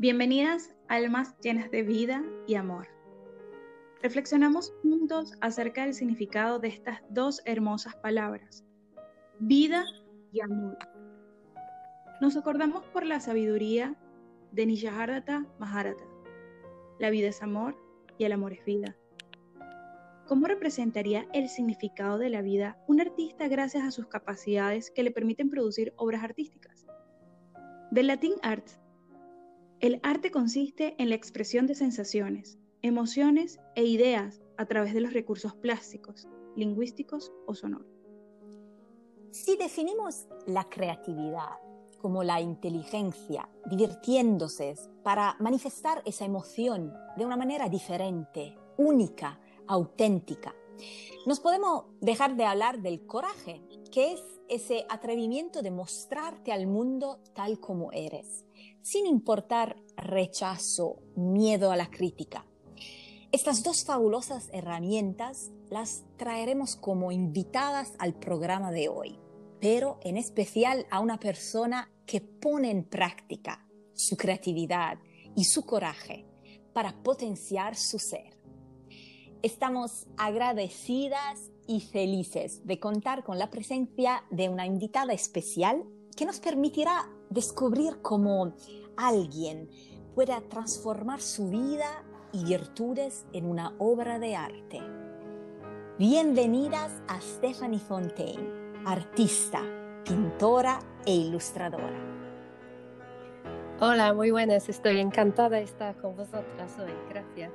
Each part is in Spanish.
Bienvenidas, almas llenas de vida y amor. Reflexionamos juntos acerca del significado de estas dos hermosas palabras, vida y amor. Nos acordamos por la sabiduría de Nijahardata Maharata. La vida es amor y el amor es vida. ¿Cómo representaría el significado de la vida un artista gracias a sus capacidades que le permiten producir obras artísticas? Del latín art el arte consiste en la expresión de sensaciones, emociones e ideas a través de los recursos plásticos, lingüísticos o sonoros. Si definimos la creatividad como la inteligencia divirtiéndose para manifestar esa emoción de una manera diferente, única, auténtica, nos podemos dejar de hablar del coraje, que es ese atrevimiento de mostrarte al mundo tal como eres, sin importar rechazo, miedo a la crítica. Estas dos fabulosas herramientas las traeremos como invitadas al programa de hoy, pero en especial a una persona que pone en práctica su creatividad y su coraje para potenciar su ser. Estamos agradecidas y felices de contar con la presencia de una invitada especial que nos permitirá descubrir cómo alguien pueda transformar su vida y virtudes en una obra de arte. Bienvenidas a Stephanie Fontaine, artista, pintora e ilustradora. Hola, muy buenas. Estoy encantada de estar con vosotras hoy. Gracias.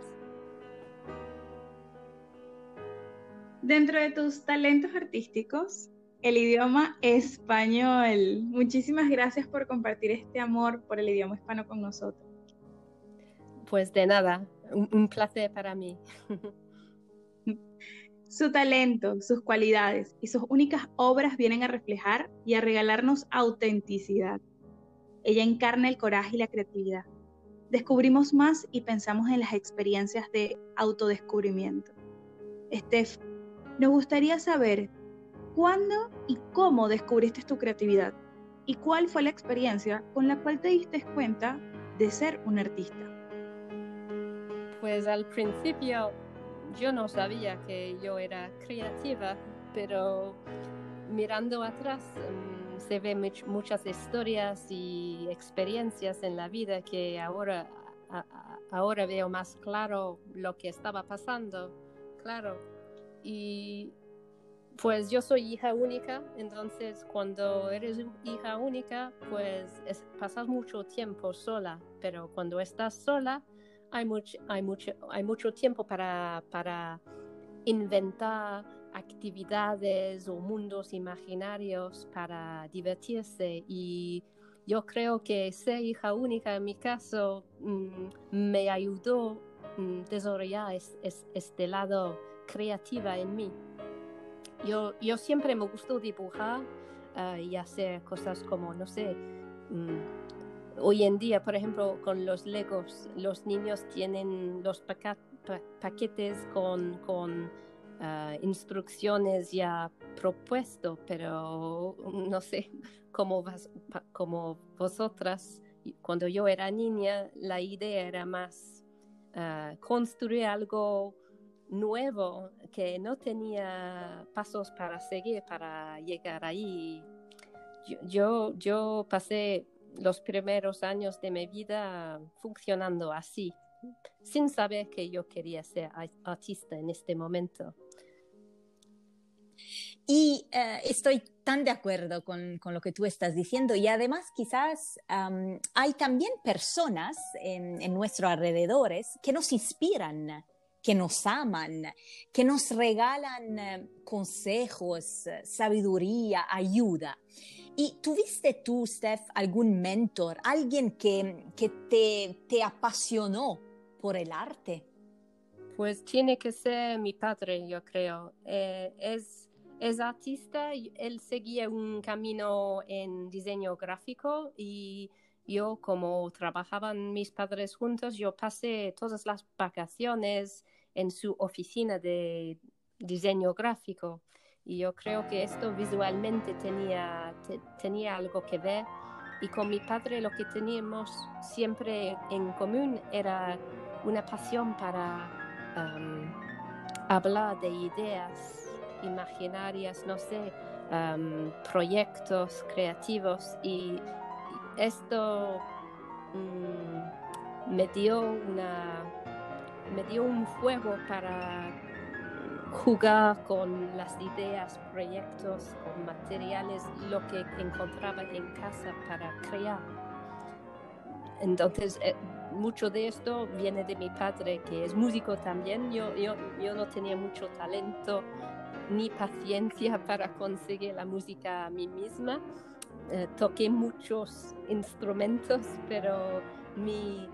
Dentro de tus talentos artísticos, el idioma español. Muchísimas gracias por compartir este amor por el idioma hispano con nosotros. Pues de nada, un, placer para mí. Su talento, sus cualidades y sus únicas obras vienen a reflejar y a regalarnos autenticidad. Ella encarna el coraje y la creatividad. Descubrimos más y pensamos en las experiencias de autodescubrimiento. Steph, nos gustaría saber cuándo y cómo descubriste tu creatividad y cuál fue la experiencia con la cual te diste cuenta de ser un artista. Pues al principio yo no sabía que yo era creativa, pero mirando atrás mm, se ven muchas historias y experiencias en la vida que ahora, ahora veo más claro lo que estaba pasando. Claro, y pues yo soy hija única, entonces cuando eres hija única, pues pasas mucho tiempo sola, pero cuando estás sola hay mucho, hay mucho, hay mucho tiempo para, para inventar actividades o mundos imaginarios para divertirse y yo creo que ser hija única en mi caso mm, me ayudó a mm, desarrollar este lado creativa en mí. Yo, yo siempre me gustó dibujar ah, y hacer cosas como, no sé, mm, hoy en día, por ejemplo, con los Legos, los niños tienen los paquetes con, ah, instrucciones ya propuesto, pero no sé, como, como vosotras, cuando yo era niña, la idea era más ah, construir algo nuevo que no tenía pasos para seguir para llegar ahí. Yo, yo, pasé los primeros años de mi vida funcionando así, sin saber que yo quería ser artista en este momento. Y eh, estoy tan de acuerdo con, lo que tú estás diciendo y además quizás hay también personas en, en nuestros alrededores que nos inspiran que nos aman, que nos regalan eh, consejos, sabiduría, ayuda. ¿Y tuviste tú, Steph, algún mentor, alguien que, que te, te apasionó por el arte? Pues tiene que ser mi padre, yo creo. Eh, es, es artista, él seguía un camino en diseño gráfico y yo como trabajaban mis padres juntos, yo pasé todas las vacaciones en su oficina de diseño gráfico. Y yo creo que esto visualmente tenía, tenía algo que ver y con mi padre lo que teníamos siempre en común era una pasión para um, hablar de ideas imaginarias, no sé, um, proyectos creativos y esto mm, me dio una me dio un fuego para jugar con las ideas, proyectos, con materiales, lo que encontraba en casa para crear. Entonces, eh, mucho de esto viene de mi padre, que es músico también. Yo, yo, yo no tenía mucho talento ni paciencia para conseguir la música a mí misma. Eh, toqué muchos instrumentos, pero mi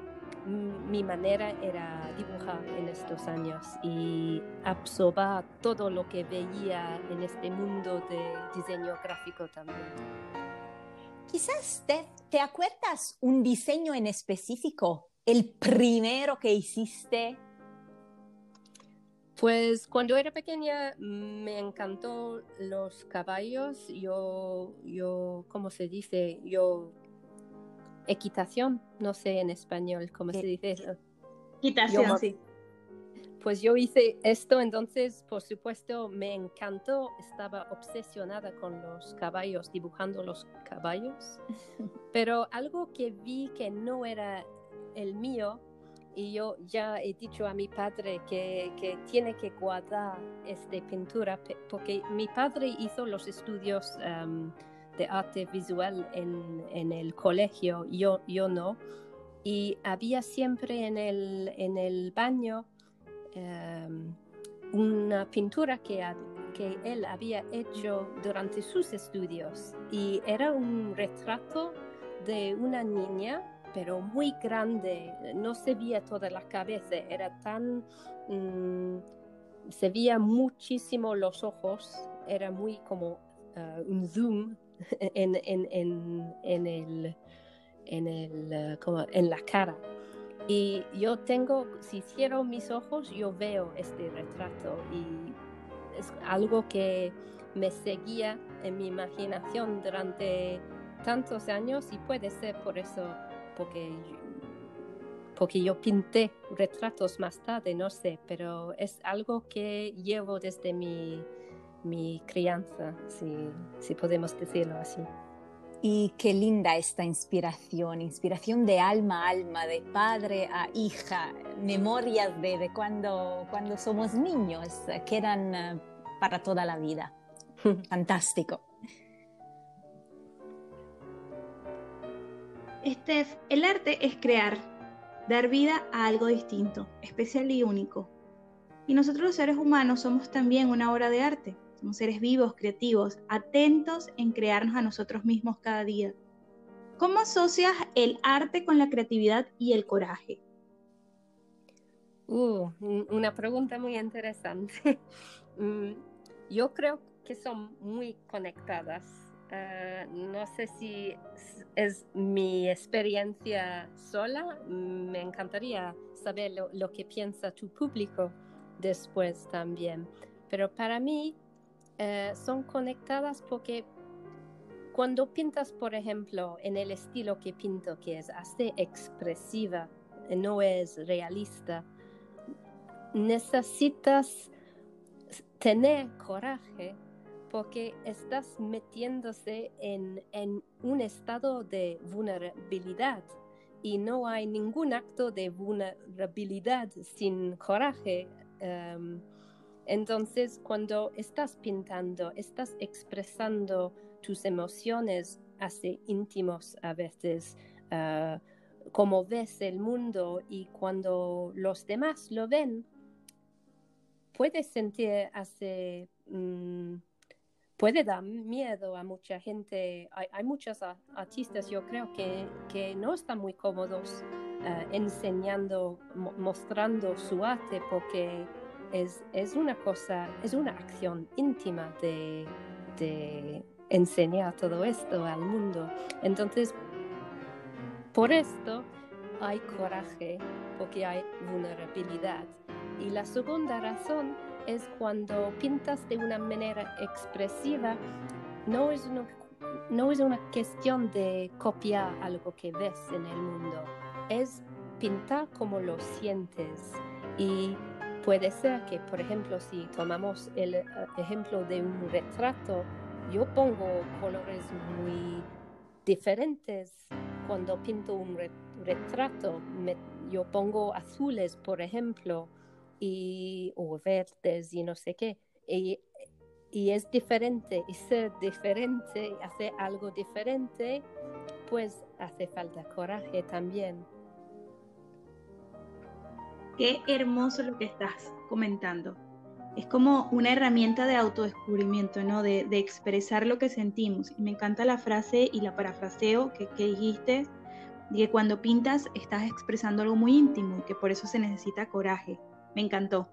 mi manera era dibujar en estos años y absorber todo lo que veía en este mundo de diseño gráfico también. Quizás te, te acuerdas un diseño en específico, el primero que hiciste. Pues cuando era pequeña me encantó los caballos. Yo, yo, ¿cómo se dice? Yo equitación, no sé en español cómo se dice eso. Equitación, sí. Pues yo hice esto, entonces por supuesto me encantó, estaba obsesionada con los caballos, dibujando los caballos, pero algo que vi que no era el mío, y yo ya he dicho a mi padre que, que tiene que guardar esta pintura, porque mi padre hizo los estudios de arte visual en, en el colegio, yo, yo no. Y había siempre en el, en el baño em, una pintura que, que él había hecho durante sus estudios. Y era un retrato de una niña, pero muy grande. No se veía toda la cabeza, era tan... Mm, se veía muchísimo los ojos, era muy como eh, un zoom en, en, en, en el, en, el, eh, como en la cara. Y yo tengo, si cierro mis ojos, yo veo este retrato y es algo que me seguía en mi imaginación durante tantos años y puede ser por eso, porque porque yo pinté retratos más tarde, no sé, pero es algo que llevo desde mi, mi crianza, si, podemos decirlo así. Y qué linda esta inspiración, inspiración de alma a alma, de padre a hija, memorias de, cuando, cuando somos niños, quedan eh, para toda la vida. Fantástico. Estef, el arte es crear, dar vida a algo distinto, especial y único. Y nosotros los seres humanos somos también una obra de arte. Somos seres vivos, creativos, atentos en crearnos a nosotros mismos cada día. ¿Cómo asocias el arte con la creatividad y el coraje? Uh, una pregunta muy interesante. Mm, yo creo que son muy conectadas. Ah, no sé si es mi experiencia sola. Me encantaría saber lo, lo que piensa tu público después también. Pero para mí, eh, son conectadas porque cuando pintas, por ejemplo, en el estilo que pinto, que es así expresiva, no es realista, necesitas tener coraje porque estás metiéndose en, un estado de vulnerabilidad y no hay ningún acto de vulnerabilidad sin coraje. Em, entonces, cuando estás pintando, estás expresando tus emociones así íntimos a veces, uh, como ves el mundo y cuando los demás lo ven, puedes sentir así, mm, puede dar miedo a mucha gente. Hay, muchos artistas, yo creo, que, que no están muy cómodos uh, enseñando, mostrando su arte porque es, una cosa, es una acción íntima de, enseñar todo esto al mundo. Entonces, por esto hay coraje, porque hay vulnerabilidad. Y la segunda razón es cuando pintas de una manera expresiva, no es no es una cuestión de copiar algo que ves en el mundo, es pintar como lo sientes. Y puede ser que, por ejemplo, si tomamos el eh, ejemplo de un retrato, yo pongo colores muy diferentes cuando pinto un retrato. yo pongo azules, por ejemplo, y, o verdes y no sé qué. Y, y es diferente, y ser diferente, hacer algo diferente, pues hace falta coraje también. Qué hermoso lo que estás comentando. Es como una herramienta de autodescubrimiento, ¿no? De, expresar lo que sentimos. Y me encanta la frase y la parafraseo que, dijiste, que cuando pintas estás expresando algo muy íntimo y que por eso se necesita coraje. Me encantó.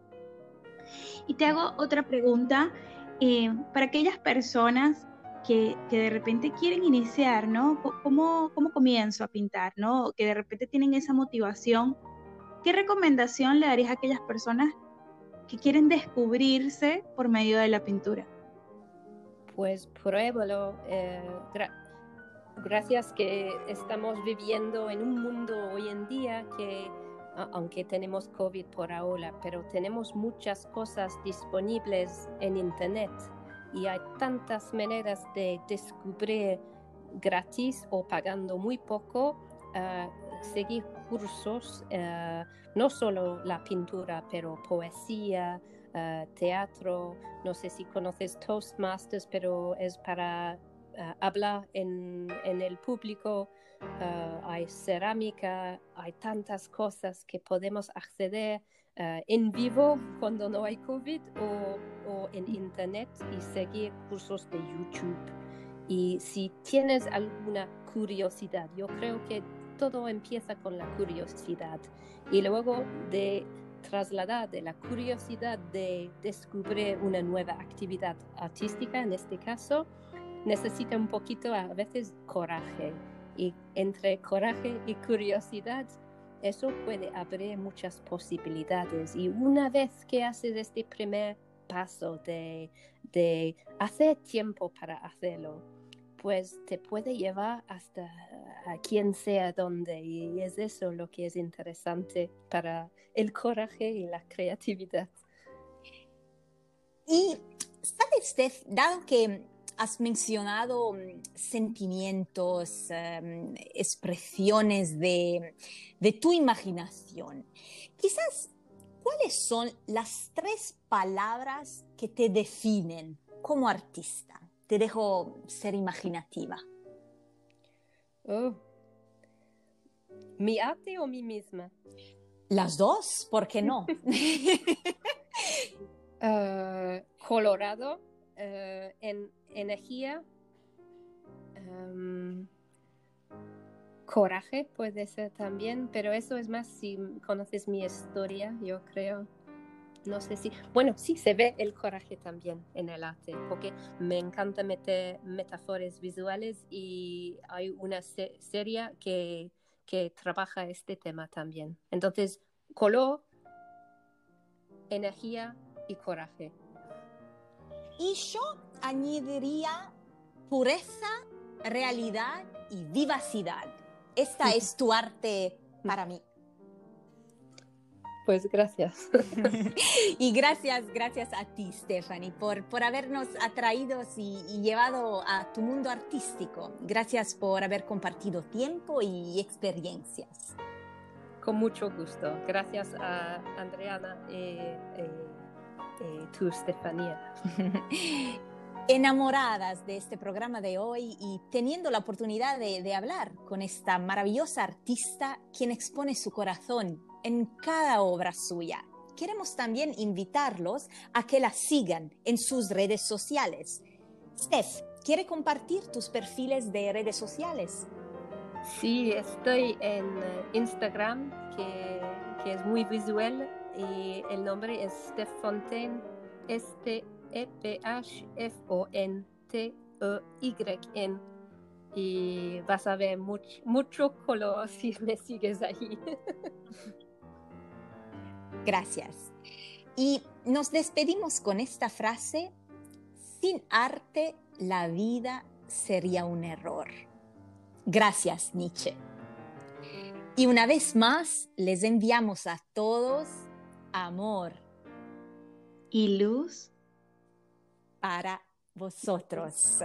Y te hago otra pregunta. Eh, para aquellas personas que, de repente quieren iniciar, ¿no? ¿Cómo, ¿Cómo comienzo a pintar, ¿no? Que de repente tienen esa motivación. ¿Qué recomendación le darías a aquellas personas que quieren descubrirse por medio de la pintura? Pues pruébalo. Eh, gracias que estamos viviendo en un mundo hoy en día que aunque tenemos COVID por ahora, pero tenemos muchas cosas disponibles en Internet y hay tantas maneras de descubrir gratis o pagando muy poco, uh, seguir cursos, uh, no solo la pintura, pero poesía, uh, teatro, no sé si conoces Toastmasters, pero es para hablar en, en el público. Hay cerámica, hay tantas cosas que podemos acceder en vivo cuando no hay COVID o, en Internet y seguir cursos de YouTube. Y si tienes alguna curiosidad, yo creo que todo empieza con la curiosidad y luego de trasladar de la curiosidad de descubrir una nueva actividad artística, en este caso, necesita un poquito a veces coraje y entre coraje y curiosidad, eso puede abrir muchas posibilidades. Y una vez que haces este primer paso de, de hacer tiempo para hacerlo, pues te puede llevar hasta a quien sea donde. Y es eso lo que es interesante para el coraje y la creatividad. Y, ¿sabes, Steph? Dado que has mencionado mm, sentimientos, em, expresiones de, tu imaginación. Quizás, ¿cuáles son las tres palabras que te definen como artista? Te dejo ser imaginativa. Oh. ¿Mi arte o mí misma? Las dos, ¿por qué no? Eh, colorado eh, en energía, em, coraje puede ser también, pero eso es más si conoces mi historia, yo creo. No sé si, bueno, sí se ve el coraje también en el arte, porque me encanta meter metáforas visuales y hay una serie que, que trabaja este tema también. Entonces, color, energía y coraje. Y yo añadiría pureza, realidad y vivacidad. Esta es tu arte para mí. Pues gracias. y gracias, gracias a ti, Stephanie, por, por habernos atraído y, y, llevado a tu mundo artístico. Gracias por haber compartido tiempo y experiencias. Con mucho gusto. Gracias a Andreana y, eh, eh, tú. Enamoradas de este programa de hoy y teniendo la oportunidad de, de hablar con esta maravillosa artista quien expone su corazón en cada obra suya. Queremos también invitarlos a que la sigan en sus redes sociales. Steph, ¿quiere compartir tus perfiles de redes sociales? Sí, estoy en eh, Instagram, que, que es muy visual, y el nombre es Steph Fontaine, S-T-E-P-H-F-O-N-T-E-Y-N. Y vas a ver mucho, mucho color si me sigues ahí. Gracias. Y nos despedimos con esta frase, sin arte la vida sería un error. Gracias, Nietzsche. Y una vez más, les enviamos a todos amor y luz para vosotros.